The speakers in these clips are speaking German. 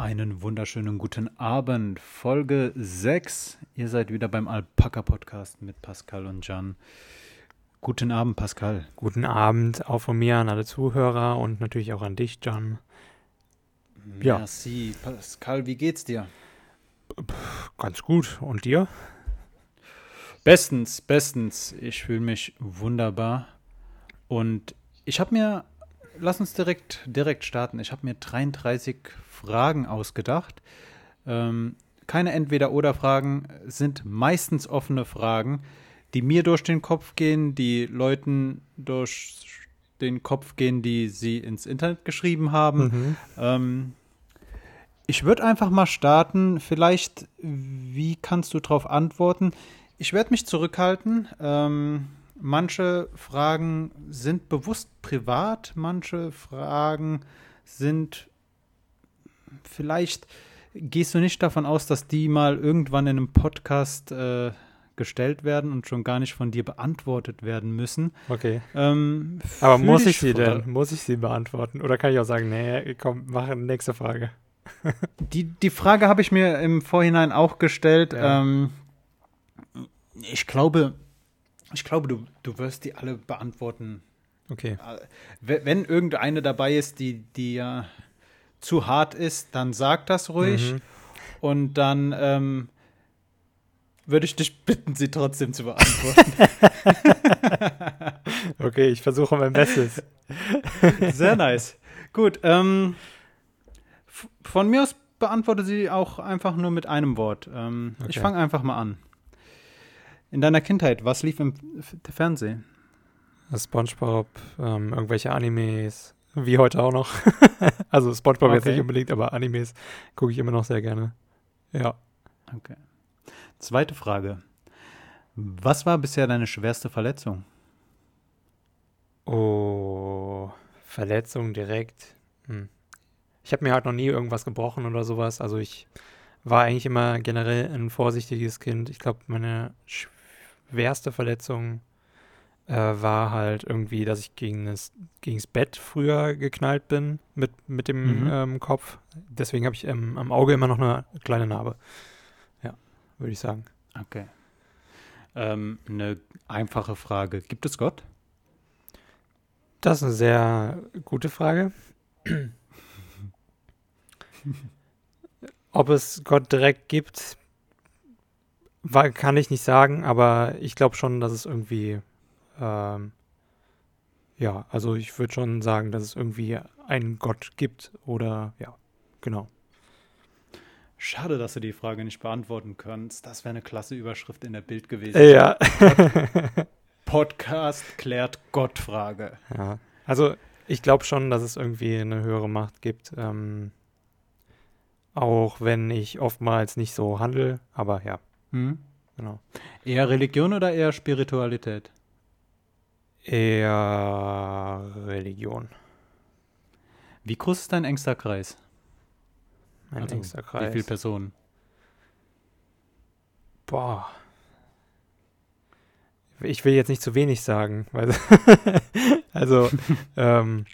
Einen wunderschönen guten Abend. Folge 6. Ihr seid wieder beim Alpaka Podcast mit Pascal und Jan. Guten Abend, Pascal. Guten Abend auch von mir an alle Zuhörer und natürlich auch an dich, Jan. Ja. Merci. Pascal, wie geht's dir? Ganz gut. Und dir? Bestens, bestens. Ich fühle mich wunderbar. Und ich habe mir, lass uns direkt, direkt starten. Ich habe mir 33 Fragen ausgedacht. Ähm, keine Entweder-Oder-Fragen sind meistens offene Fragen, die mir durch den Kopf gehen, die Leuten durch den Kopf gehen, die sie ins Internet geschrieben haben. Mhm. Ähm, ich würde einfach mal starten. Vielleicht, wie kannst du darauf antworten? Ich werde mich zurückhalten. Ähm, manche Fragen sind bewusst privat, manche Fragen sind vielleicht gehst du nicht davon aus, dass die mal irgendwann in einem Podcast äh, gestellt werden und schon gar nicht von dir beantwortet werden müssen. Okay. Ähm, Aber muss ich sie denn? Muss ich sie beantworten? Oder kann ich auch sagen, nee, komm, mach nächste Frage. die, die Frage habe ich mir im Vorhinein auch gestellt. Ja. Ähm, ich glaube, ich glaube, du, du wirst die alle beantworten. Okay. Äh, wenn irgendeine dabei ist, die, die ja zu hart ist, dann sag das ruhig. Mhm. Und dann ähm, würde ich dich bitten, sie trotzdem zu beantworten. okay, ich versuche mein Bestes. Sehr nice. Gut, ähm, von mir aus beantworte sie auch einfach nur mit einem Wort. Ähm, okay. Ich fange einfach mal an. In deiner Kindheit, was lief im Fernsehen? SpongeBob, ähm, irgendwelche Animes, wie heute auch noch. also Spongebob okay. jetzt nicht unbedingt, aber Animes gucke ich immer noch sehr gerne. Ja. Okay. Zweite Frage. Was war bisher deine schwerste Verletzung? Oh, Verletzung direkt. Hm. Ich habe mir halt noch nie irgendwas gebrochen oder sowas. Also ich war eigentlich immer generell ein vorsichtiges Kind. Ich glaube, meine schwerste Verletzung äh, war halt irgendwie, dass ich gegen das, gegens Bett früher geknallt bin mit, mit dem mhm. ähm, Kopf. Deswegen habe ich ähm, am Auge immer noch eine kleine Narbe. Ja, würde ich sagen. Okay. Ähm, eine einfache Frage. Gibt es Gott? Das ist eine sehr gute Frage. Ob es Gott direkt gibt, kann ich nicht sagen, aber ich glaube schon, dass es irgendwie ähm, ja, also ich würde schon sagen, dass es irgendwie einen Gott gibt oder ja, genau. Schade, dass du die Frage nicht beantworten kannst. Das wäre eine klasse Überschrift in der Bild gewesen. Ja. Podcast klärt Gott-Frage. Ja. Also ich glaube schon, dass es irgendwie eine höhere Macht gibt. Ähm, auch wenn ich oftmals nicht so handle, aber ja. Hm. Genau. Eher Religion oder eher Spiritualität? Eher Religion. Wie groß ist dein engster Kreis? Mein also, engster Kreis. Wie viele Personen? Boah. Ich will jetzt nicht zu wenig sagen. Also, ähm,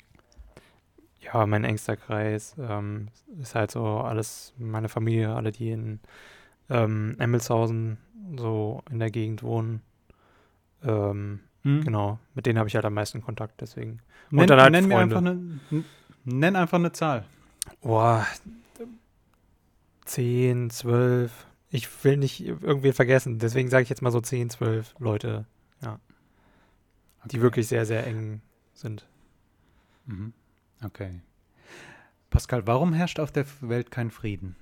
ja, mein engster Kreis ähm, ist halt so alles, meine Familie, alle, die in ähm, Emmelshausen so in der Gegend wohnen. Ähm, hm. Genau, mit denen habe ich halt am meisten Kontakt, deswegen. Und nenn, dann halt nenn mir einfach eine, nenn einfach eine Zahl. Boah, 10, 12. Ich will nicht irgendwie vergessen, deswegen sage ich jetzt mal so 10, 12 Leute, ja. Okay. Die wirklich sehr, sehr eng sind. Mhm. Okay. Pascal, warum herrscht auf der Welt kein Frieden?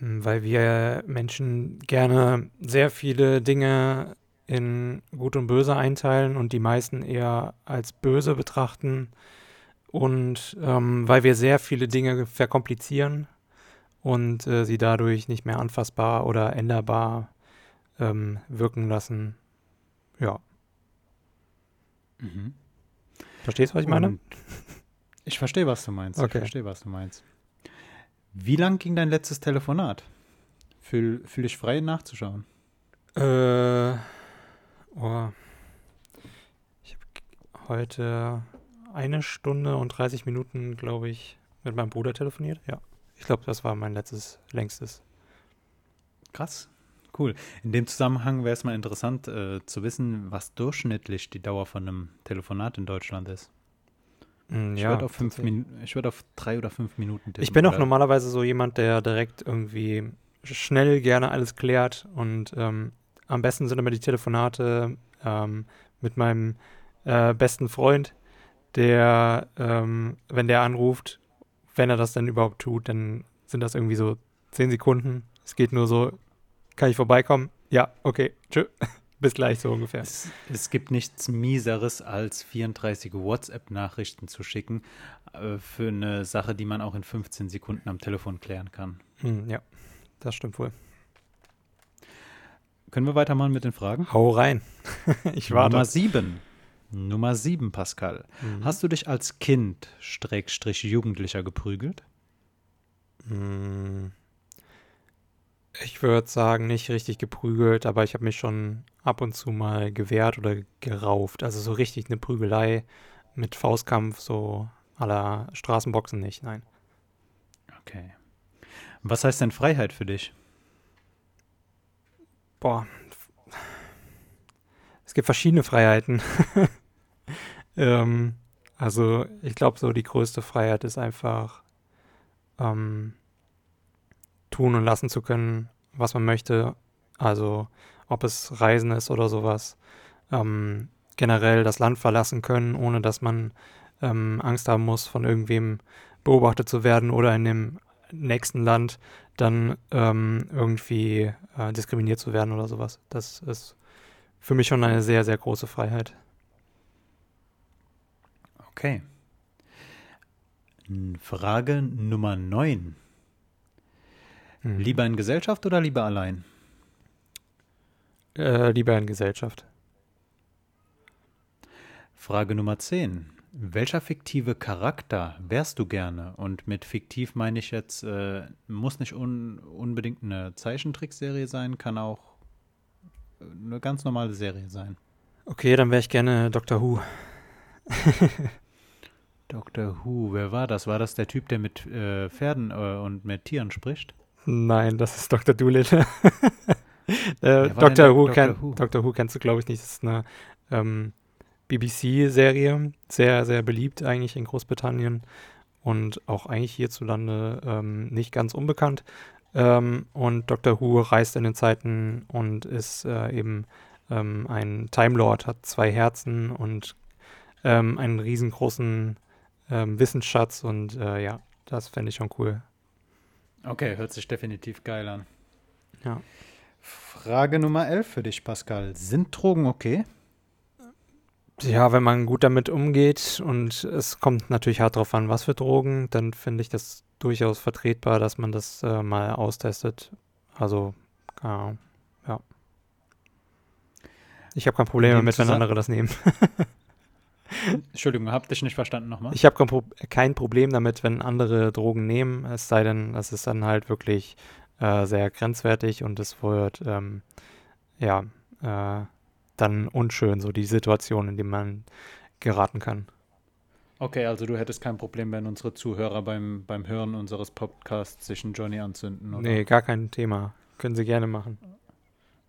Ähm, weil wir Menschen gerne sehr viele Dinge in Gut und Böse einteilen und die meisten eher als böse betrachten. Und ähm, weil wir sehr viele Dinge verkomplizieren und äh, sie dadurch nicht mehr anfassbar oder änderbar ähm, wirken lassen. Ja. Mhm. Verstehst du, was ich meine? Und ich verstehe, was du meinst. Okay. Ich verstehe, was du meinst. Wie lang ging dein letztes Telefonat? Fühl, fühl dich frei nachzuschauen. Äh Oh. Ich habe heute eine Stunde und 30 Minuten, glaube ich, mit meinem Bruder telefoniert, ja. Ich glaube, das war mein letztes, längstes. Krass. Cool. In dem Zusammenhang wäre es mal interessant äh, zu wissen, was durchschnittlich die Dauer von einem Telefonat in Deutschland ist. Mm, Ich ja, würde auf, fünf ich würd auf drei oder fünf Minuten tippen. Ich bin auch normalerweise so jemand, der direkt irgendwie schnell gerne alles klärt und ähm, am besten sind immer die Telefonate ähm, mit meinem äh, besten Freund, der, ähm, wenn der anruft, wenn er das denn überhaupt tut, dann sind das irgendwie so zehn Sekunden. Es geht nur so, kann ich vorbeikommen? Ja, okay, tschö. Bis gleich so ungefähr. Es, es gibt nichts Mieseres, als 34 WhatsApp-Nachrichten zu schicken äh, für eine Sache, die man auch in 15 Sekunden am Telefon klären kann. Hm, ja, das stimmt wohl. Können wir weitermachen mit den Fragen? Hau rein. ich warte. Nummer 7. Nummer 7, Pascal. Mhm. Hast du dich als Kind, Schrägstrich Jugendlicher geprügelt? Mm, Ich würde sagen, nicht richtig geprügelt, aber ich habe mich schon ab und zu mal gewehrt oder gerauft. Also so richtig eine Prügelei mit Faustkampf, so la Straßenboxen nicht, nein. Okay. Was heißt denn Freiheit für dich? Boah. Es gibt verschiedene Freiheiten. ähm, also ich glaube, so die größte Freiheit ist einfach ähm, tun und lassen zu können, was man möchte. Also ob es Reisen ist oder sowas. Ähm, generell das Land verlassen können, ohne dass man ähm, Angst haben muss, von irgendwem beobachtet zu werden oder in dem nächsten Land dann ähm, irgendwie äh, diskriminiert zu werden oder sowas. Das ist für mich schon eine sehr, sehr große Freiheit. Okay. Frage Nummer 9. Mhm. Lieber in Gesellschaft oder lieber allein? Äh, lieber in Gesellschaft. Frage Nummer 10. Welcher fiktive Charakter wärst du gerne? Und mit fiktiv meine ich jetzt, äh, muss nicht un unbedingt eine Zeichentrickserie sein, kann auch eine ganz normale Serie sein. Okay, dann wäre ich gerne Dr. Who. Doctor Who, wer war das? War das der Typ, der mit äh, Pferden äh, und mit Tieren spricht? Nein, das ist Dr. Doolittle. äh, der Who, kenn, Who? Who kennst du, glaube ich, nicht. Das ist eine ähm, BBC-Serie. Sehr, sehr beliebt eigentlich in Großbritannien und auch eigentlich hierzulande ähm, nicht ganz unbekannt. Ähm, und Dr. Who reist in den Zeiten und ist äh, eben ähm, ein Time Lord, hat zwei Herzen und ähm, einen riesengroßen ähm, Wissensschatz und äh, ja, das fände ich schon cool. Okay, hört sich definitiv geil an. Ja. Frage Nummer 11 für dich, Pascal. Sind Drogen okay? Ja, wenn man gut damit umgeht und es kommt natürlich hart drauf an, was für Drogen, dann finde ich das durchaus vertretbar, dass man das äh, mal austestet. Also, keine Ahnung, ja. Ich habe kein Problem damit, wenn andere das nehmen. Entschuldigung, hab dich nicht verstanden nochmal. Ich habe kein, Pro kein Problem damit, wenn andere Drogen nehmen, es sei denn, es ist dann halt wirklich äh, sehr grenzwertig und es wird, ähm, ja, äh, dann unschön, so die Situation, in die man geraten kann. Okay, also du hättest kein Problem, wenn unsere Zuhörer beim, beim Hören unseres Podcasts sich einen Johnny anzünden, oder? Nee, gar kein Thema. Können Sie gerne machen.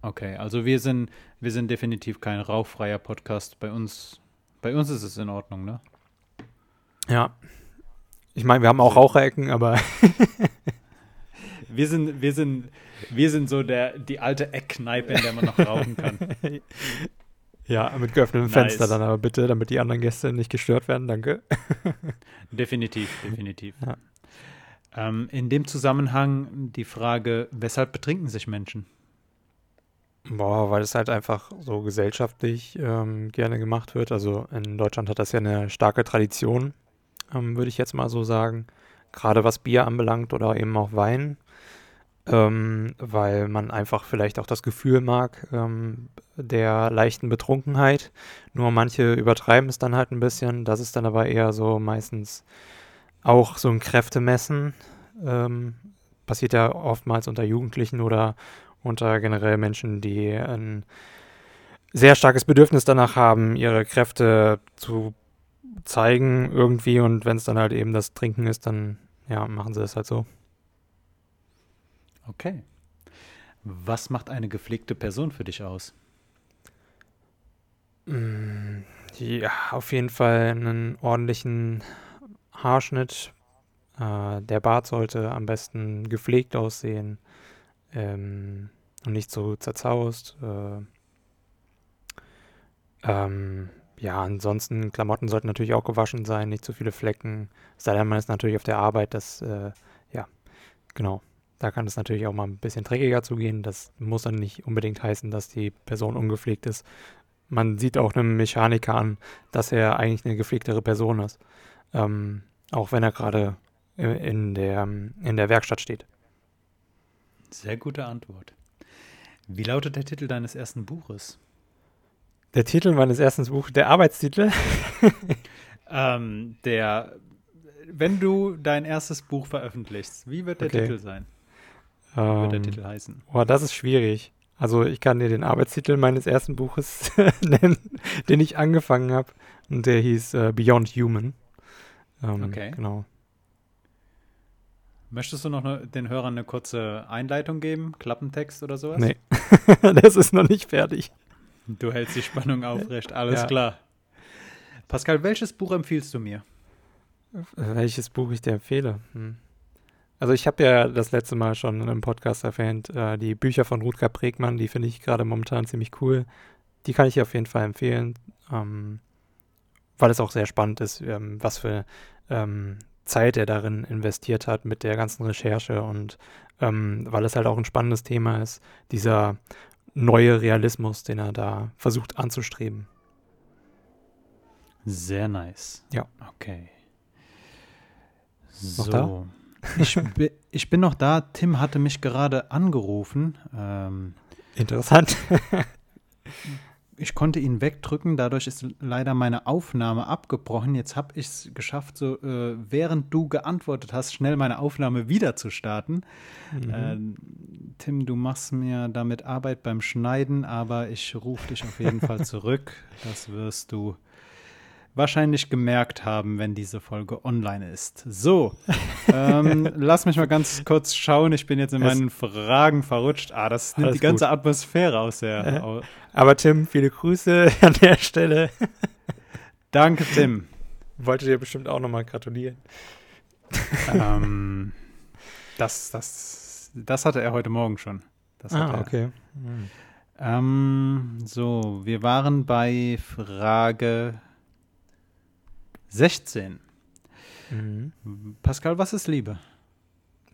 Okay, also wir sind, wir sind definitiv kein rauchfreier Podcast. Bei uns, bei uns ist es in Ordnung, ne? Ja. Ich meine, wir haben auch Raucherecken, aber Wir sind, wir sind, wir sind so der, die alte Eckkneipe, in der man noch rauchen kann. ja, mit geöffnetem Nice. Fenster dann aber bitte, damit die anderen Gäste nicht gestört werden. Danke. Definitiv, definitiv. Ja. Ähm, in dem Zusammenhang die Frage, weshalb betrinken sich Menschen? Boah, weil es halt einfach so gesellschaftlich ähm, gerne gemacht wird. Also in Deutschland hat das ja eine starke Tradition, ähm, würde ich jetzt mal so sagen. Gerade was Bier anbelangt oder eben auch Wein. Ähm, weil man einfach vielleicht auch das Gefühl mag ähm, der leichten Betrunkenheit. Nur manche übertreiben es dann halt ein bisschen. Das ist dann aber eher so meistens auch so ein Kräftemessen. Ähm, passiert ja oftmals unter Jugendlichen oder unter generell Menschen, die ein sehr starkes Bedürfnis danach haben, ihre Kräfte zu zeigen irgendwie. Und wenn es dann halt eben das Trinken ist, dann ja, machen sie das halt so. Okay. Was macht eine gepflegte Person für dich aus? Mm, Ja, auf jeden Fall einen ordentlichen Haarschnitt. Äh, der Bart sollte am besten gepflegt aussehen ähm, und nicht so zerzaust. Äh, ähm, ja, ansonsten Klamotten sollten natürlich auch gewaschen sein, nicht zu viele Flecken. Sei denn, man ist natürlich auf der Arbeit, das, äh, ja, genau. Da kann es natürlich auch mal ein bisschen dreckiger zugehen. Das muss dann nicht unbedingt heißen, dass die Person ungepflegt ist. Man sieht auch einem Mechaniker an, dass er eigentlich eine gepflegtere Person ist. Ähm, auch wenn er gerade in der, in der Werkstatt steht. Sehr gute Antwort. Wie lautet der Titel deines ersten Buches? Der Titel meines ersten Buches, der Arbeitstitel, Ähm, der, wenn du dein erstes Buch veröffentlichst, wie wird der Okay. Titel sein? Wie wird der ähm, Titel heißen? Boah, das ist schwierig. Also ich kann dir den Arbeitstitel meines ersten Buches nennen, den ich angefangen habe. Und der hieß äh, Beyond Human. Ähm, Okay. Genau. Möchtest du noch ne, den Hörern eine kurze Einleitung geben? Klappentext oder sowas? Nee, das ist noch nicht fertig. Du hältst die Spannung aufrecht, alles Ja. klar. Pascal, welches Buch empfiehlst du mir? Welches Buch ich dir empfehle? Hm. Also ich habe ja das letzte Mal schon in einem Podcast erwähnt, äh, die Bücher von Rutger Bregmann, die finde ich gerade momentan ziemlich cool. Die kann ich auf jeden Fall empfehlen, ähm, weil es auch sehr spannend ist, ähm, was für ähm, Zeit er darin investiert hat mit der ganzen Recherche und ähm, weil es halt auch ein spannendes Thema ist, dieser neue Realismus, den er da versucht anzustreben. Sehr nice. Ja. Okay. Noch so. da? Ich, bi- ich bin noch da. Tim hatte mich gerade angerufen. Ähm, Interessant. ich konnte ihn wegdrücken, dadurch ist leider meine Aufnahme abgebrochen. Jetzt habe ich es geschafft, so äh, während du geantwortet hast, schnell meine Aufnahme wieder zu starten. Mhm. Ähm, Tim, du machst mir damit Arbeit beim Schneiden, aber ich rufe dich auf jeden Fall zurück. Das wirst du wahrscheinlich gemerkt haben, wenn diese Folge online ist. So, ähm, lass mich mal ganz kurz schauen. Ich bin jetzt in Es- meinen Fragen verrutscht. Ah, das nimmt die ganze gut. Atmosphäre aus der. Äh. Aber Tim, viele Grüße an der Stelle. Danke, Tim. Wollte dir bestimmt auch nochmal gratulieren. ähm, das, das, das hatte er heute Morgen schon. Das. Ah, okay. Hm. Ähm, so, wir waren bei Frage 16. Mhm. Pascal, was ist Liebe?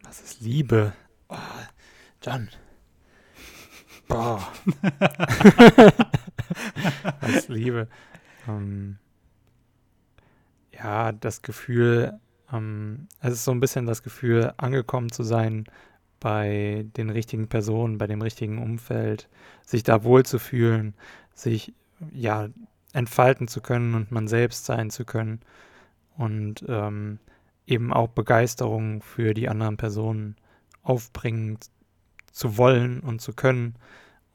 Was ist Liebe? Oh, John. Boah. Was ist Liebe? Ähm, ja, das Gefühl, ähm, es ist so ein bisschen das Gefühl, angekommen zu sein bei den richtigen Personen, bei dem richtigen Umfeld, sich da wohlzufühlen, sich ja entfalten zu können und man selbst sein zu können und ähm, eben auch Begeisterung für die anderen Personen aufbringen zu wollen und zu können.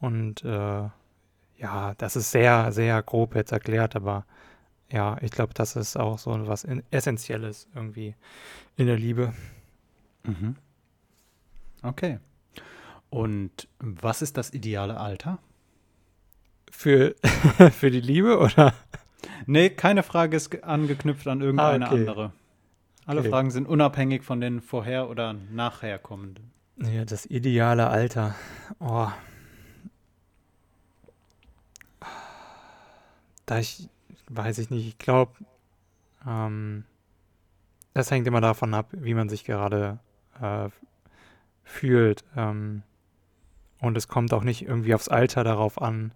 Und äh, ja, das ist sehr, sehr grob jetzt erklärt, aber ja, ich glaube, das ist auch so was Essentielles irgendwie in der Liebe. Mhm. Okay. Und was ist das ideale Alter? Für, für die Liebe oder? Nee, keine Frage ist ge- angeknüpft an irgendeine Ah, okay. andere. Alle Okay. Fragen sind unabhängig von den vorher- oder nachherkommenden. Ja, das ideale Alter. Oh. Da ich, weiß ich nicht, ich glaube, ähm, das hängt immer davon ab, wie man sich gerade äh, fühlt. Ähm, und es kommt auch nicht irgendwie aufs Alter darauf an,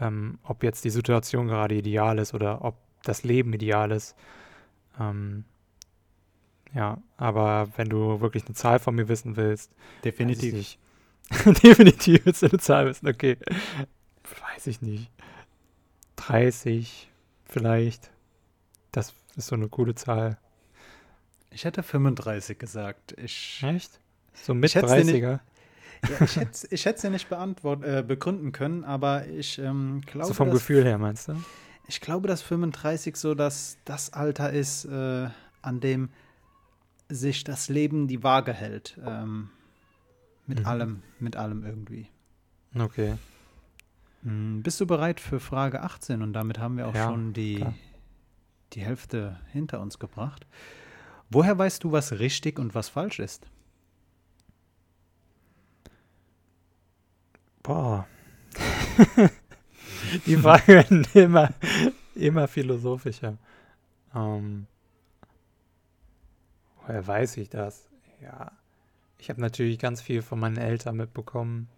ähm, ob jetzt die Situation gerade ideal ist oder ob das Leben ideal ist. Ähm, ja, aber wenn du wirklich eine Zahl von mir wissen willst, Definitiv. Weiß ich nicht. Definitiv willst du eine Zahl wissen, okay. Weiß ich nicht. 30 vielleicht. Das ist so eine coole Zahl. Ich hätte 35 gesagt. Ich, Echt? So mit Ich hätt's dir nicht- 30er? Ja, ich hätte ich es ja nicht beantwort, äh, begründen können, aber ich ähm, glaube, So vom dass, Gefühl her, meinst du? ich glaube, dass 35 so das, das Alter ist, äh, an dem sich das Leben die Waage hält. Ähm, mit Mhm. allem, mit allem irgendwie. Okay. Hm, Bist du bereit für Frage 18? Und damit haben wir auch Ja, schon die, klar. die Hälfte hinter uns gebracht. Woher weißt du, was richtig und was falsch ist? Boah. Die Fragen werden immer, immer philosophischer. Ähm, woher weiß ich das? Ja. Ich habe natürlich ganz viel von meinen Eltern mitbekommen,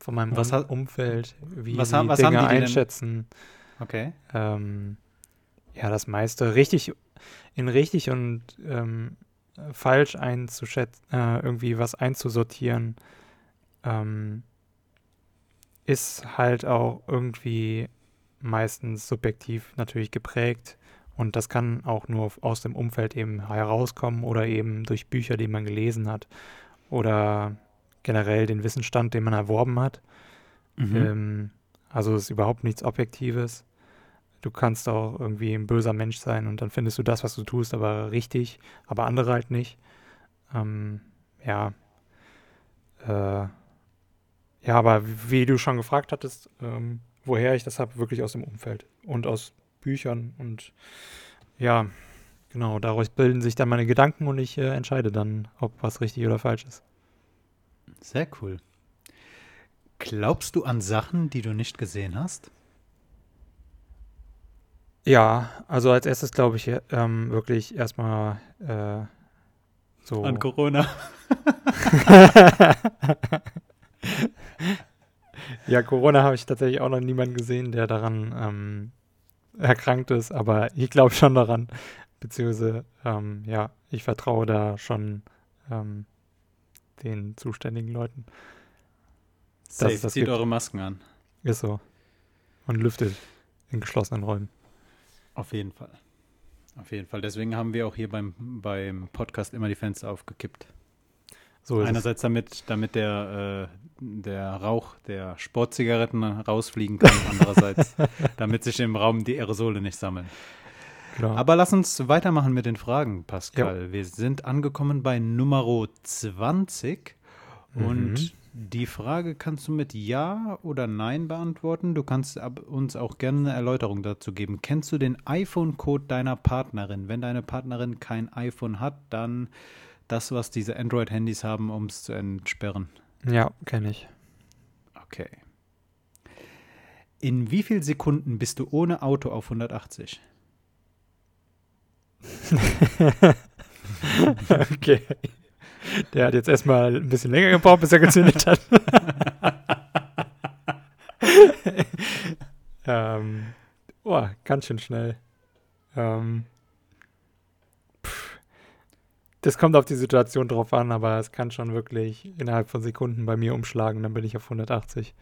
von meinem Was hat- Umfeld, wie was sie was Dinge dir denn- einschätzen. Okay. Ähm, ja, das meiste richtig in richtig und ähm, falsch einzuschätzen, äh, irgendwie was einzusortieren, ähm, ist halt auch irgendwie meistens subjektiv natürlich geprägt. Und das kann auch nur aus dem Umfeld eben herauskommen oder eben durch Bücher, die man gelesen hat oder generell den Wissensstand, den man erworben hat. Mhm. Ähm, also es ist überhaupt nichts Objektives. Du kannst auch irgendwie ein böser Mensch sein und dann findest du das, was du tust, aber richtig, aber andere halt nicht. Ähm, ja. Äh, ja, aber wie, du schon gefragt hattest, ähm, woher ich das habe, wirklich aus dem Umfeld und aus Büchern und ja, genau, daraus bilden sich dann meine Gedanken und ich äh, entscheide dann, ob was richtig oder falsch ist. Sehr cool. Glaubst du an Sachen, die du nicht gesehen hast? Ja, also als erstes glaube ich ähm, wirklich erstmal äh, so. An Corona. ja, Corona habe ich tatsächlich auch noch niemanden gesehen, der daran ähm, erkrankt ist, aber ich glaube schon daran, beziehungsweise ähm, ja, ich vertraue da schon ähm, den zuständigen Leuten. Safe, das zieht gibt. eure Masken an. Ist so. Und lüftet in geschlossenen Räumen. Auf jeden Fall. Auf jeden Fall. Deswegen haben wir auch hier beim, beim Podcast immer die Fenster aufgekippt. So. Einerseits damit, damit der, äh, der Rauch der Sportzigaretten rausfliegen kann, andererseits damit sich im Raum die Aerosole nicht sammeln. Genau. Aber lass uns weitermachen mit den Fragen, Pascal. Wir sind angekommen bei Nummer 20 und Mhm. die Frage kannst du mit Ja oder Nein beantworten. Du kannst uns auch gerne eine Erläuterung dazu geben. Kennst du den iPhone-Code deiner Partnerin? Wenn deine Partnerin kein iPhone hat, dann das, was diese Android-Handys haben, um es zu entsperren. ja, kenne ich. Okay. In wie vielen Sekunden bist du ohne Auto auf 180? okay. Der hat jetzt erstmal ein bisschen länger gebraucht, bis er gezündet hat. ähm, oh, ganz schön schnell. Ähm, das kommt auf die Situation drauf an, aber es kann schon wirklich innerhalb von Sekunden bei mir umschlagen, dann bin ich auf 180.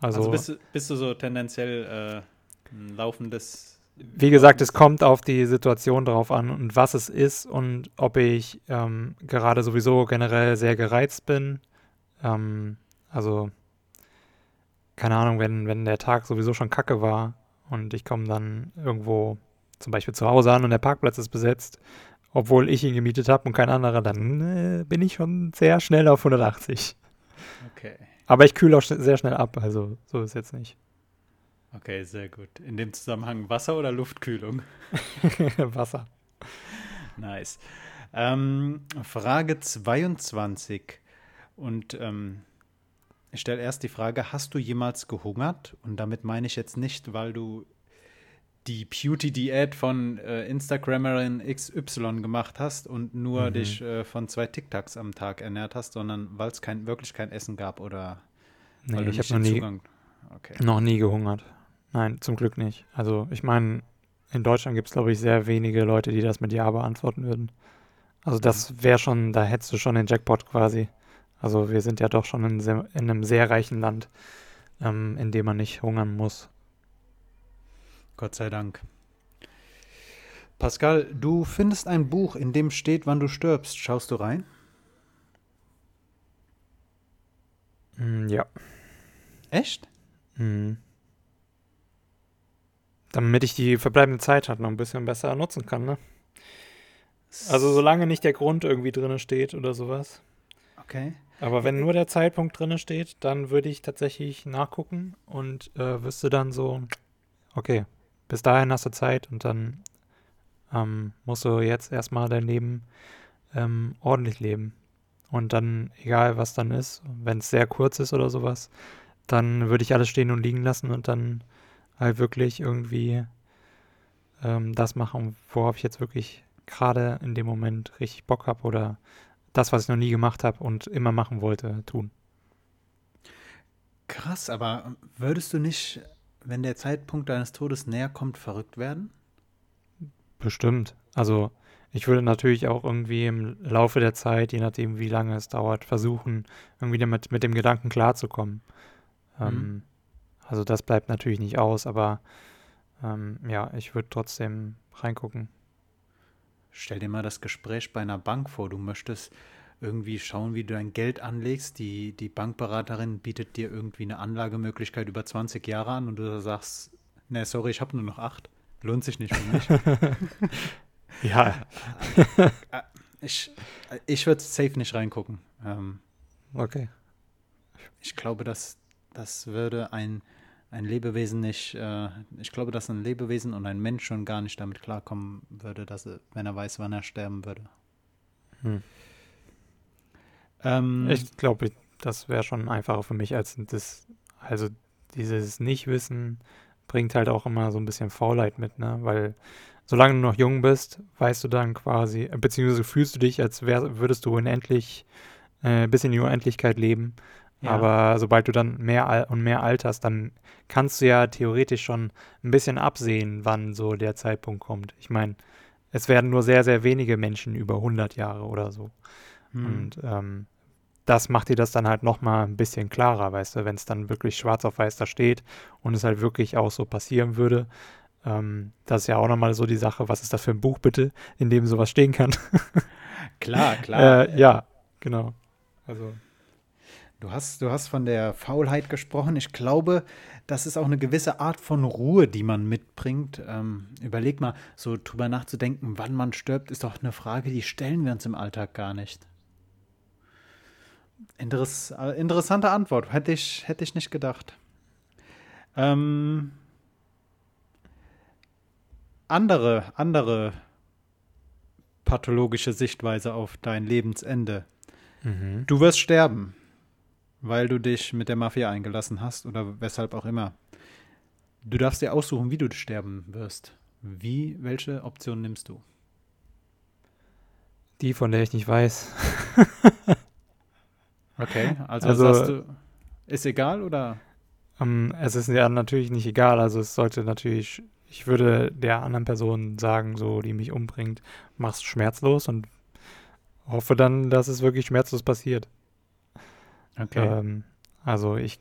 Also, Also, bist, du, bist du so tendenziell äh, ein laufendes. Wie gesagt, es kommt auf die Situation drauf an und was es ist und ob ich ähm, gerade sowieso generell sehr gereizt bin. Ähm, also, keine Ahnung, wenn, wenn der Tag sowieso schon kacke war und ich komme dann irgendwo zum Beispiel zu Hause an und der Parkplatz ist besetzt, obwohl ich ihn gemietet habe und kein anderer, dann äh, bin ich schon sehr schnell auf 180. Okay. Aber ich kühle auch schn- sehr schnell ab, also so ist jetzt nicht. Okay, sehr gut. In dem Zusammenhang Wasser oder Luftkühlung? Wasser. Nice. Ähm, Frage 22. Und ähm, ich stelle erst die Frage: Hast du jemals gehungert? Und damit meine ich jetzt nicht, weil du die Beauty-Diät von äh, Instagrammerin XY gemacht hast und nur Mhm. dich äh, von zwei TikToks am Tag ernährt hast, sondern weil es kein, wirklich kein Essen gab oder weil Nee, du ich nicht habe noch nie, Zugang. Okay. Noch nie gehungert. Nein, zum Glück nicht. Also ich meine, in Deutschland gibt es, glaube ich, sehr wenige Leute, die das mit Ja beantworten würden. Also das wäre schon, da hättest du schon den Jackpot quasi. Also wir sind ja doch schon in, sehr, in einem sehr reichen Land, ähm, in dem man nicht hungern muss. Gott sei Dank. Pascal, du findest ein Buch, in dem steht, wann du stirbst. Schaust du rein? Mm, ja. Echt? Mhm. Damit ich die verbleibende Zeit halt noch ein bisschen besser nutzen kann, ne? Also solange nicht der Grund irgendwie drin steht oder sowas. Okay. Aber wenn nur der Zeitpunkt drin steht, dann würde ich tatsächlich nachgucken und äh, wüsste dann so, okay, bis dahin hast du Zeit und dann ähm, musst du jetzt erstmal dein Leben ähm, ordentlich leben. Und dann, egal was dann ist, wenn es sehr kurz ist oder sowas, dann würde ich alles stehen und liegen lassen und dann halt wirklich irgendwie ähm, das machen, worauf ich jetzt wirklich gerade in dem Moment richtig Bock habe oder das, was ich noch nie gemacht habe und immer machen wollte, tun. Krass, aber würdest du nicht, wenn der Zeitpunkt deines Todes näher kommt, verrückt werden? Bestimmt. Also ich würde natürlich auch irgendwie im Laufe der Zeit, je nachdem wie lange es dauert, versuchen, irgendwie damit mit dem Gedanken klarzukommen. Mhm. Ähm, also das bleibt natürlich nicht aus, aber ähm, ja, ich würde trotzdem reingucken. Stell dir mal das Gespräch bei einer Bank vor. Du möchtest irgendwie schauen, wie du dein Geld anlegst. Die, die Bankberaterin bietet dir irgendwie eine Anlagemöglichkeit über 20 Jahre an und du sagst, ne, sorry, ich habe nur noch acht. Lohnt sich nicht für mich. ja. ich ich würde safe nicht reingucken. Ähm, okay. Ich glaube, dass das würde ein ein Lebewesen nicht, äh, ich glaube, dass ein Lebewesen und ein Mensch schon gar nicht damit klarkommen würde, dass er, wenn er weiß, wann er sterben würde. Hm. Ähm, ich glaube, das wäre schon einfacher für mich als das, also dieses Nichtwissen bringt halt auch immer so ein bisschen Faulheit mit, ne? Weil solange du noch jung bist, weißt du dann quasi, beziehungsweise fühlst du dich, als wär, würdest du unendlich, äh, bis in die Unendlichkeit leben. Ja. Aber sobald du dann mehr und mehr alterst, dann kannst du ja theoretisch schon ein bisschen absehen, wann so der Zeitpunkt kommt. Ich meine, es werden nur sehr, sehr wenige Menschen über 100 Jahre oder so. Hm. Und ähm, das macht dir das dann halt nochmal ein bisschen klarer, weißt du, wenn es dann wirklich schwarz auf weiß da steht und es halt wirklich auch so passieren würde. Ähm, das ist ja auch nochmal so die Sache, was ist das für ein Buch bitte, in dem sowas stehen kann. klar, klar. äh, ja, genau. Also Du hast, du hast von der Faulheit gesprochen. Ich glaube, das ist auch eine gewisse Art von Ruhe, die man mitbringt. Ähm, überleg mal, so drüber nachzudenken, wann man stirbt, ist doch eine Frage, die stellen wir uns im Alltag gar nicht. Interess äh, interessante Antwort. Hätte ich, hätte ich nicht gedacht. Ähm, andere, andere pathologische Sichtweise auf dein Lebensende. Mhm. Du wirst sterben weil du dich mit der Mafia eingelassen hast oder weshalb auch immer. Du darfst dir aussuchen, wie du sterben wirst. Wie, welche Option nimmst du? Die, von der ich nicht weiß. okay, also, also sagst du, ist egal oder? Ähm, es ist ja natürlich nicht egal. Also es sollte natürlich, ich würde der anderen Person sagen, so, die mich umbringt, mach's schmerzlos und hoffe dann, dass es wirklich schmerzlos passiert. Okay. Ähm, also ich,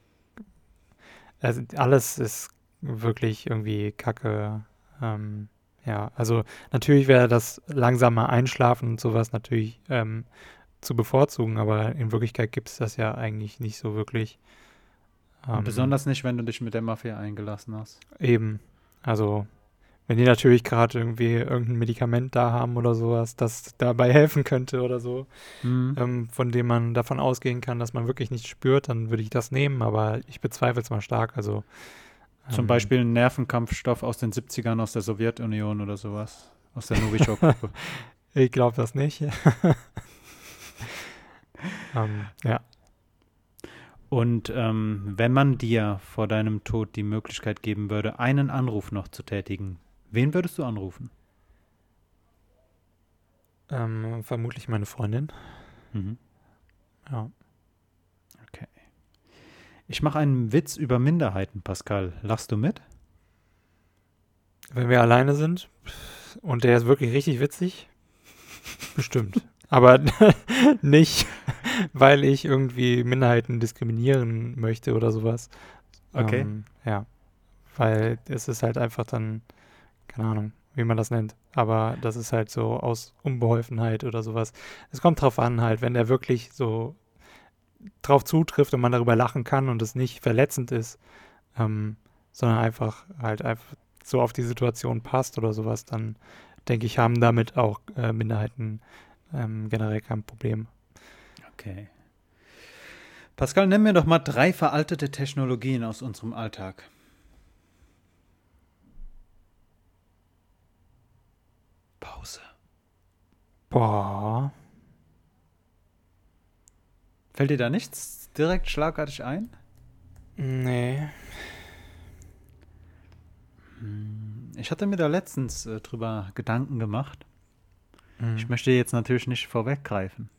also alles ist wirklich irgendwie kacke. Ähm, ja, also natürlich wäre das langsame Einschlafen und sowas natürlich ähm, zu bevorzugen, aber in Wirklichkeit gibt es das ja eigentlich nicht so wirklich. Ähm, besonders nicht, wenn du dich mit der Mafia eingelassen hast. Eben. Also wenn die natürlich gerade irgendwie irgendein Medikament da haben oder sowas, das dabei helfen könnte oder so, mhm. ähm, von dem man davon ausgehen kann, dass man wirklich nichts spürt, dann würde ich das nehmen, aber ich bezweifle es mal stark. Also zum ähm, Beispiel ein Nervenkampfstoff aus den 70ern aus der Sowjetunion oder sowas, aus der Novichok-Gruppe. ich glaube das nicht. ähm, ja. Und ähm, wenn man dir vor deinem Tod die Möglichkeit geben würde, einen Anruf noch zu tätigen, Wen würdest du anrufen? Ähm, vermutlich meine Freundin. Mhm. Ja. Okay. Ich mache einen Witz über Minderheiten, Pascal. Lachst du mit? Wenn wir alleine sind und der ist wirklich richtig witzig, bestimmt. Aber nicht, weil ich irgendwie Minderheiten diskriminieren möchte oder sowas. Okay. Ähm, ja. Weil es ist halt einfach dann keine Ahnung, wie man das nennt. Aber das ist halt so aus Unbeholfenheit oder sowas. Es kommt drauf an, halt, wenn der wirklich so drauf zutrifft und man darüber lachen kann und es nicht verletzend ist, ähm, sondern einfach halt einfach so auf die Situation passt oder sowas, dann denke ich, haben damit auch äh, Minderheiten ähm, generell kein Problem. Okay. Pascal, nenn mir doch mal drei veraltete Technologien aus unserem Alltag. Pause. Boah. Fällt dir da nichts direkt schlagartig ein? Nee. Hm, Ich hatte mir da letztens äh, drüber Gedanken gemacht. Hm. Ich möchte jetzt natürlich nicht vorweggreifen.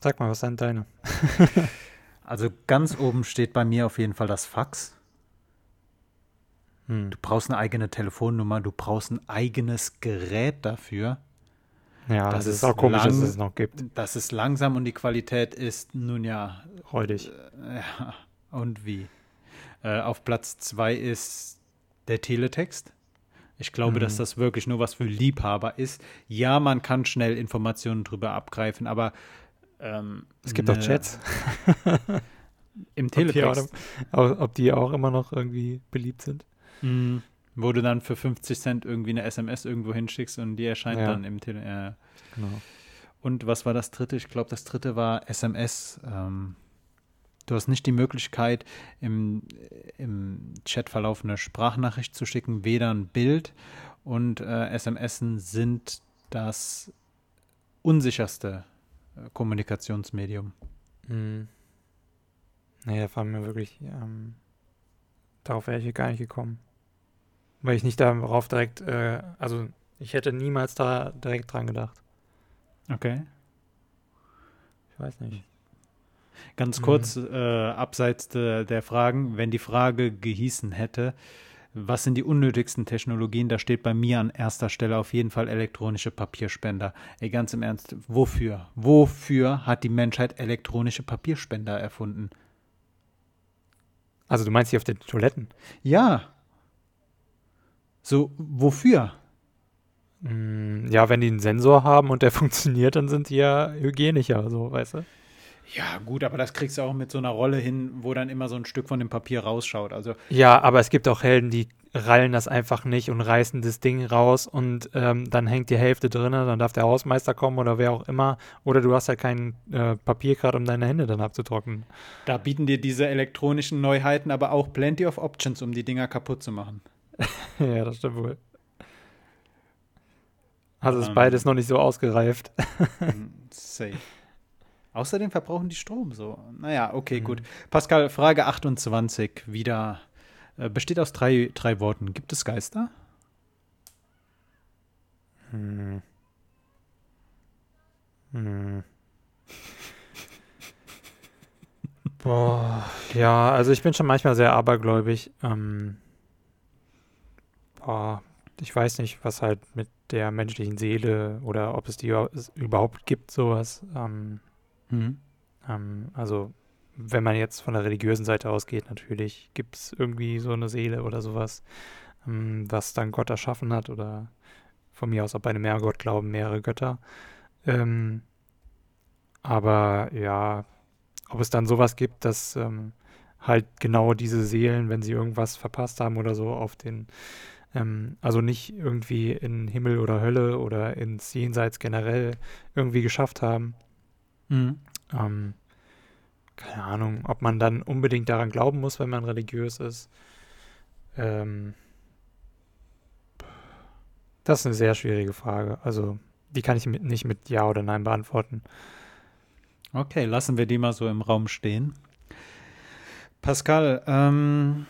Sag mal, was sind deine? Also ganz oben steht bei mir auf jeden Fall das Fax. Hm. Du brauchst eine eigene Telefonnummer, du brauchst ein eigenes Gerät dafür. Ja, Das das, ist ist auch komisch, dass lang- es es noch gibt. Dass es langsam und die Qualität ist nun ja Räudig. Ja, und wie? Äh, auf Platz zwei ist der Teletext. Ich glaube, Mhm. dass das wirklich nur was für Liebhaber ist. Ja, man kann schnell Informationen drüber abgreifen, aber ähm, Es gibt ne- auch Chats. im Ob die, auch, Teletext, ob die auch immer noch irgendwie beliebt sind. Mhm. wo du dann für 50 Cent irgendwie eine SMS irgendwo hinschickst und die erscheint Ja. dann im Tele. Ja. Genau. Und was war das dritte? Ich glaube, das dritte war SMS. Ähm, du hast nicht die Möglichkeit, im, im Chatverlauf eine Sprachnachricht zu schicken, weder ein Bild. Und äh, SMSen sind das unsicherste äh, Kommunikationsmedium. Mhm. Nee, da war mir wirklich, ähm, darauf wäre ich hier gar nicht gekommen. Weil ich nicht darauf direkt, äh, also ich hätte niemals da direkt dran gedacht. Okay. Ich weiß nicht. Ganz Mhm. kurz, äh, abseits de, der Fragen, wenn die Frage gehießen hätte, was sind die unnötigsten Technologien, da steht bei mir an erster Stelle auf jeden Fall elektronische Papierspender. Ey, ganz im Ernst, wofür? Wofür hat die Menschheit elektronische Papierspender erfunden? Also du meinst hier auf den Toiletten? Ja. So, wofür? Mm, ja, wenn die einen Sensor haben und der funktioniert, dann sind die ja hygienischer, so, weißt du? Ja, gut, aber das kriegst du auch mit so einer Rolle hin, wo dann immer so ein Stück von dem Papier rausschaut. Also, Ja, aber es gibt auch Helden, die rallen das einfach nicht und reißen das Ding raus und ähm, dann hängt die Hälfte drin, dann darf der Hausmeister kommen oder wer auch immer. Oder du hast halt kein äh, Papier gerade, um deine Hände dann abzutrocknen. da bieten dir diese elektronischen Neuheiten aber auch plenty of options, um die Dinger kaputt zu machen. ja, das stimmt wohl. Also ist Ähm. beides noch nicht so ausgereift. Mm, Safe. Außerdem verbrauchen die Strom so. Naja, okay, Mhm. gut. Pascal, Frage 28 wieder. Äh, besteht aus drei, drei Worten. Gibt es Geister? Hm. Hm. Boah, ja, also ich bin schon manchmal sehr abergläubig. Ähm, boah, ich weiß nicht, was halt mit der menschlichen Seele oder ob es die überhaupt- gibt, sowas. Ähm, Mhm. ähm, also, wenn man jetzt von der religiösen Seite ausgeht, natürlich gibt es irgendwie so eine Seele oder sowas, ähm, was dann Gott erschaffen hat oder von mir aus auch bei einem Mehrgott glauben, mehrere Götter. Ähm, aber ja, ob es dann sowas gibt, dass ähm, halt genau diese Seelen, wenn sie irgendwas verpasst haben oder so, auf den, ähm, also nicht irgendwie in Himmel oder Hölle oder ins Jenseits generell irgendwie geschafft haben, Mhm. ähm, keine Ahnung, ob man dann unbedingt daran glauben muss, wenn man religiös ist. Ähm, das ist eine sehr schwierige Frage. Also, die kann ich mit, nicht mit Ja oder Nein beantworten. Okay, lassen wir die mal so im Raum stehen. Pascal, ähm,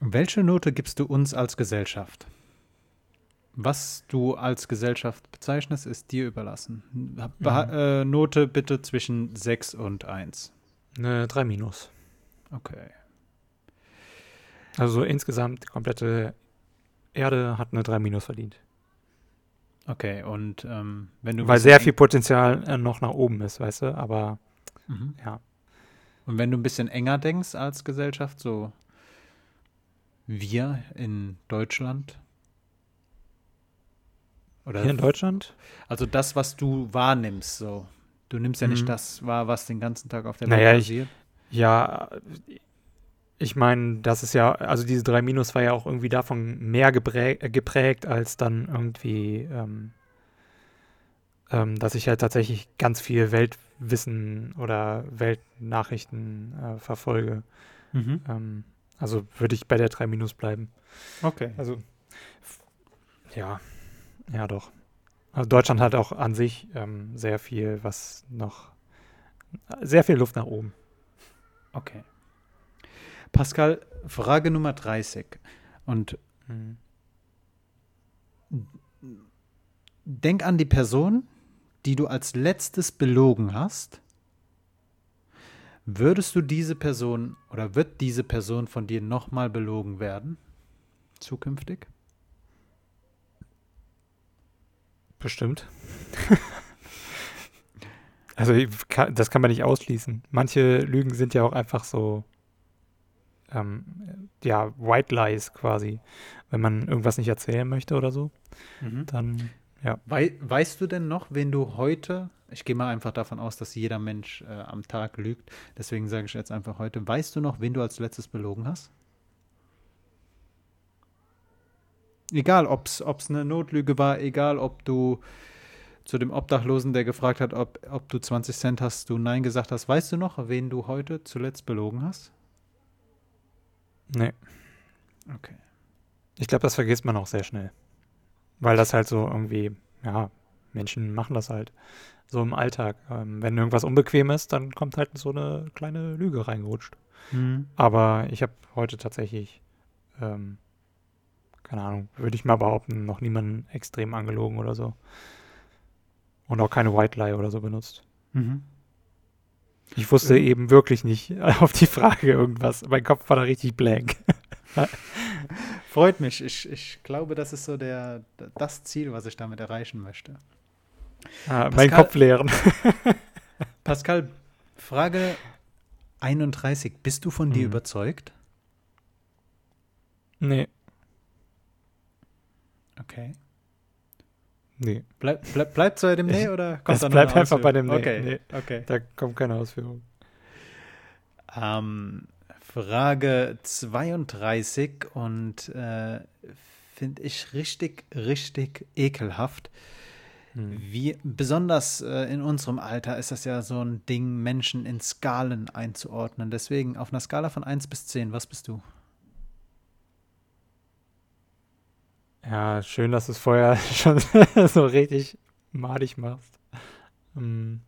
welche Note gibst du uns als Gesellschaft? Was du als Gesellschaft bezeichnest, ist dir überlassen. Beha Mhm. äh, Note bitte zwischen 6 und 1. Eine 3 minus. Okay. Also insgesamt, die komplette Erde hat eine 3 minus verdient. Okay, und ähm, wenn du. Weil sehr viel Potenzial äh, noch nach oben ist, weißt du? Aber Mhm. ja. Und wenn du ein bisschen enger denkst als Gesellschaft, so wir in Deutschland? Oder Hier in Deutschland? Also das, was du wahrnimmst, so. Du nimmst ja nicht Mhm. das wahr, was den ganzen Tag auf der Naja, Welt ich- passiert. Ja, ich meine, das ist ja, also diese 3 Minus war ja auch irgendwie davon mehr geprägt, geprägt als dann irgendwie, ähm, ähm, dass ich halt tatsächlich ganz viel Weltwissen oder Weltnachrichten äh, verfolge. Mhm. Ähm, also würde ich bei der 3 Minus bleiben. Okay. Also, ja, ja doch. Also Deutschland hat auch an sich ähm, sehr viel, was noch, sehr viel Luft nach oben. Okay. Pascal, Frage Nummer 30. Und Mhm. denk an die Person, die du als letztes belogen hast. Würdest du diese Person oder wird diese Person von dir nochmal belogen werden? Zukünftig? Bestimmt. also ich kann, das kann man nicht ausschließen. Manche Lügen sind ja auch einfach so, ähm, ja, White Lies quasi. Wenn man irgendwas nicht erzählen möchte oder so, dann, Wei weißt du denn noch, wen du heute, ich gehe mal einfach davon aus, dass jeder Mensch äh, am Tag lügt, deswegen sage ich jetzt einfach heute, weißt du noch, wen du als letztes belogen hast? Egal, ob es eine Notlüge war, egal, ob du zu dem Obdachlosen, der gefragt hat, ob, ob du 20 Cent hast, du Nein gesagt hast, weißt du noch, wen du heute zuletzt belogen hast? nee. Okay. Ich glaube, das vergisst man auch sehr schnell. Weil das halt so irgendwie, ja, Menschen machen das halt so im Alltag. Ähm, wenn irgendwas unbequem ist, dann kommt halt so eine kleine Lüge reingerutscht. Aber ich habe heute tatsächlich, ähm, keine Ahnung, würde ich mal behaupten, noch niemanden extrem angelogen oder so. Und auch keine White Lie oder so benutzt. Mhm. Ich wusste Ähm. eben wirklich nicht auf die Frage irgendwas. Mein Kopf war da richtig blank. Freut mich. Ich, ich glaube, das ist so der, das Ziel, was ich damit erreichen möchte. Ah, mein Kopf leeren. Pascal, Frage 31. Bist du von dir Mhm. überzeugt? Nee, Okay. nee. Bleib, bleib, bleibt bei dem Nee oder kommt Es da noch bleibt eine einfach bei dem? Nee, Okay, okay. Da kommt keine Ausführung. Ähm, Frage 32 und äh, finde ich richtig, richtig ekelhaft. Hm. Wie besonders äh, in unserem Alter ist das ja so ein Ding, Menschen in Skalen einzuordnen. Deswegen auf einer Skala von 1 bis 10, was bist du? Ja, schön, dass du es vorher schon so richtig madig machst. Ähm,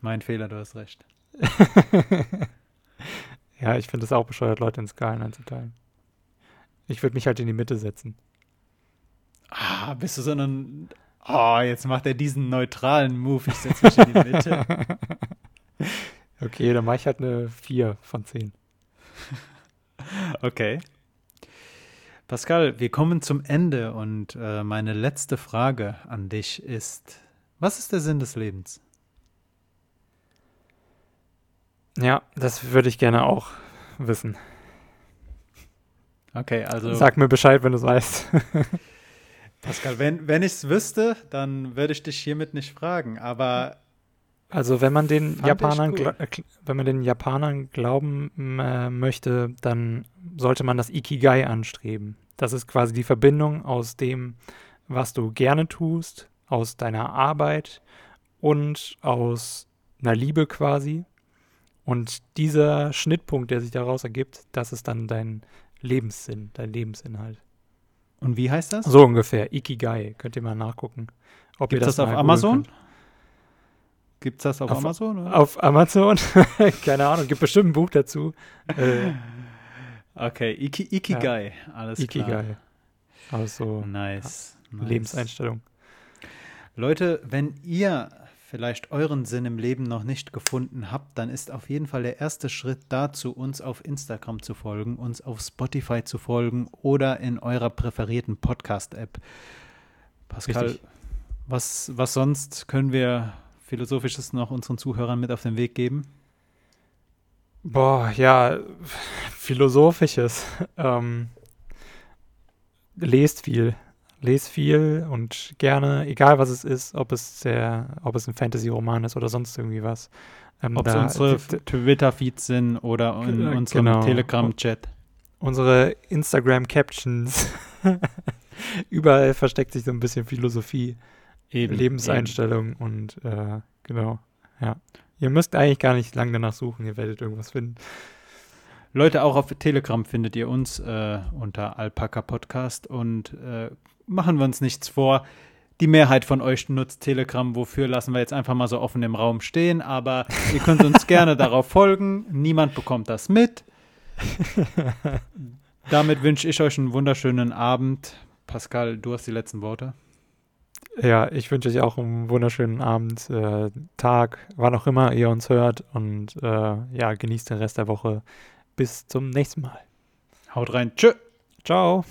Mein Fehler, du hast recht. ja, ich finde es auch bescheuert, Leute in Skalen einzuteilen. Ich würde mich halt in die Mitte setzen. Ah, bist du so ein. Oh, jetzt macht er diesen neutralen Move. Ich setze mich in die Mitte. Okay, dann mache ich halt eine 4 von 10. Okay. Pascal, wir kommen zum Ende und äh, meine letzte Frage an dich ist: Was ist der Sinn des Lebens? Ja, das würde ich gerne auch wissen. Okay, also Sag mir Bescheid, wenn du es weißt. Pascal, wenn, wenn ich es wüsste, dann würde ich dich hiermit nicht fragen. Aber Also wenn man den Fand Japanern, cool. äh, wenn man den Japanern glauben äh, möchte, dann sollte man das Ikigai anstreben. Das ist quasi die Verbindung aus dem, was du gerne tust, aus deiner Arbeit und aus einer Liebe quasi. Und dieser Schnittpunkt, der sich daraus ergibt, das ist dann dein Lebenssinn, dein Lebensinhalt. und wie heißt das? So ungefähr, Ikigai. Könnt ihr mal nachgucken. Ob Gibt ihr es das auf Amazon? könnt. Gibt es das auf, Auf- Amazon? Oder? Auf Amazon? Keine Ahnung, gibt bestimmt ein Buch dazu. Äh, Okay, Iki, Ikigai, alles klar. Ikigai. Also Nice. nice. Lebenseinstellung. Leute, wenn ihr vielleicht euren Sinn im Leben noch nicht gefunden habt, dann ist auf jeden Fall der erste Schritt dazu, uns auf Instagram zu folgen, uns auf Spotify zu folgen oder in eurer präferierten Podcast-App. Pascal, Richtig. was, was sonst können wir Philosophisches noch unseren Zuhörern mit auf den Weg geben? Boah, ja, philosophisches. Ähm, lest viel. les viel und gerne, egal was es ist, ob es der, ob es ein Fantasy-Roman ist oder sonst irgendwie was. Ähm, ob es unsere Twitter-Feeds sind oder in unserem genau. Telegram-Chat. Unsere Instagram-Captions. Überall versteckt sich so ein bisschen Philosophie, eben, Lebenseinstellung eben. und äh, genau, ja. Ihr müsst eigentlich gar nicht lange danach suchen, ihr werdet irgendwas finden. Leute, auch auf Telegram findet ihr uns äh, unter Alpaka Podcast und äh, machen wir uns nichts vor. Die Mehrheit von euch nutzt Telegram, wofür lassen wir jetzt einfach mal so offen im Raum stehen, aber ihr könnt uns gerne darauf folgen. Niemand bekommt das mit. Damit wünsche ich euch einen wunderschönen Abend. Pascal, du hast die letzten Worte. Ja, ich wünsche euch auch einen wunderschönen Abend, äh, Tag, wann auch immer ihr uns hört. Und äh, ja, genießt den Rest der Woche. Bis zum nächsten Mal. Haut rein. Tschö. Ciao.